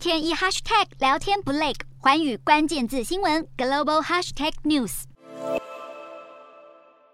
天一 hashtag 聊天不累，寰宇关键字新闻 global hashtag news。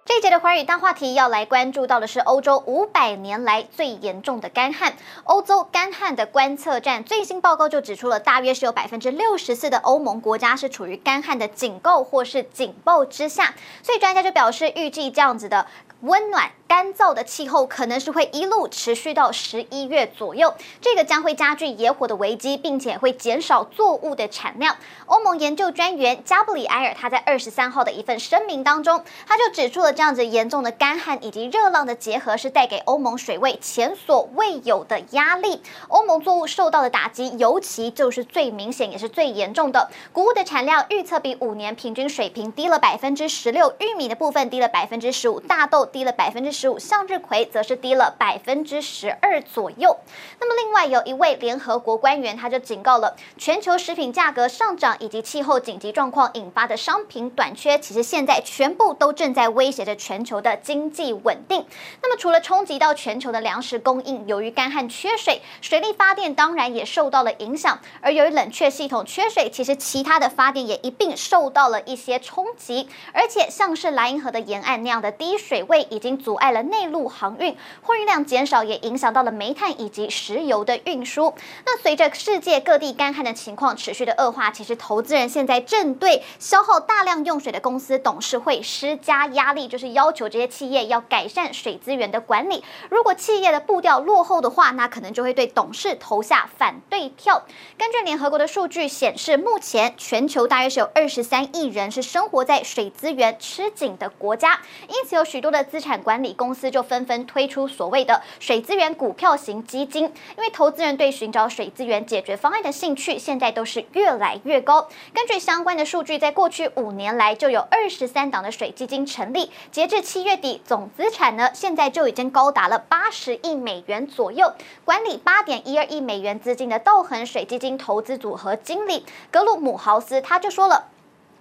这一节的寰宇大话题要来关注到的是欧洲五百年来最严重的干旱。欧洲干旱的观测站最新报告就指出了，大约是有百分之六十四的欧盟国家是处于干旱的警告或是警报之下。所以专家就表示，预计这样子的温暖。干燥的气候可能是会一路持续到十一月左右，这个将会加剧野火的危机，并且会减少作物的产量。欧盟研究专员加布里埃尔他在二十三号的一份声明当中，他就指出了这样子严重的干旱以及热浪的结合是带给欧盟水位前所未有的压力。欧盟作物受到的打击尤其就是最明显也是最严重的。谷物的产量预测比五年平均水平低了百分之十六，玉米的部分低了百分之十五，大豆低了百分之十五，向日葵则是低了百分之十二左右。那么，另外有一位联合国官员，他就警告了，全球食品价格上涨以及气候紧急状况引发的商品短缺，其实现在全部都正在威胁着全球的经济稳定。那么，除了冲击到全球的粮食供应，由于干旱缺水，水力发电当然也受到了影响。而由于冷却系统缺水，其实其他的发电也一并受到了一些冲击。而且，像是莱茵河的沿岸那样的低水位，已经阻碍了内陆航运，货运量减少也影响到了煤炭以及石油的运输。那随着世界各地干旱的情况持续的恶化，其实投资人现在正对消耗大量用水的公司董事会施加压力，就是要求这些企业要改善水资源的管理。如果企业的步调落后的话，那可能就会对董事投下反对票。根据联合国的数据显示，目前全球大约是有二十三亿人是生活在水资源吃紧的国家，因此有许多的资产管理公司就纷纷推出所谓的水资源股票型基金，因为投资人对寻找水资源解决方案的兴趣现在都是越来越高。根据相关的数据，在过去五年来就有二十三档的水基金成立，截至七月底，总资产呢现在就已经高达了八十亿美元左右。管理八点一二亿美元资金的道恒水基金投资组合经理格鲁姆豪斯他就说了。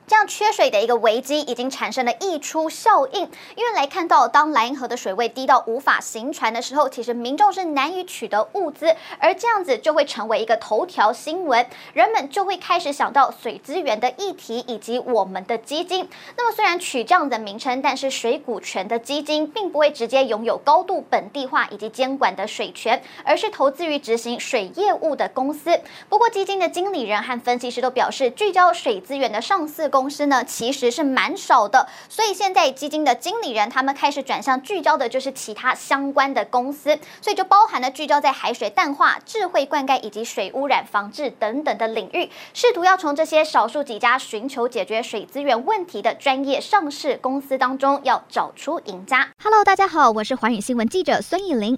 这样缺水的一个危机已经产生了溢出效应，因为来看到当莱茵河的水位低到无法行船的时候，其实民众是难以取得物资，而这样子就会成为一个头条新闻，人们就会开始想到水资源的议题以及我们的基金。那么虽然取这样的名称，但是水股权的基金并不会直接拥有高度本地化以及监管的水权，而是投资于执行水业务的公司。不过基金的经理人和分析师都表示，聚焦水资源的上市 公司呢，其实是蛮少的，所以现在基金的经理人他们开始转向聚焦的，就是其他相关的公司，所以就包含了聚焦在海水淡化、智慧灌溉以及水污染防治等等的领域，试图要从这些少数几家寻求解决水资源问题的专业上市公司当中，要找出赢家。Hello，大家好，我是寰宇新闻记者孙艺玲。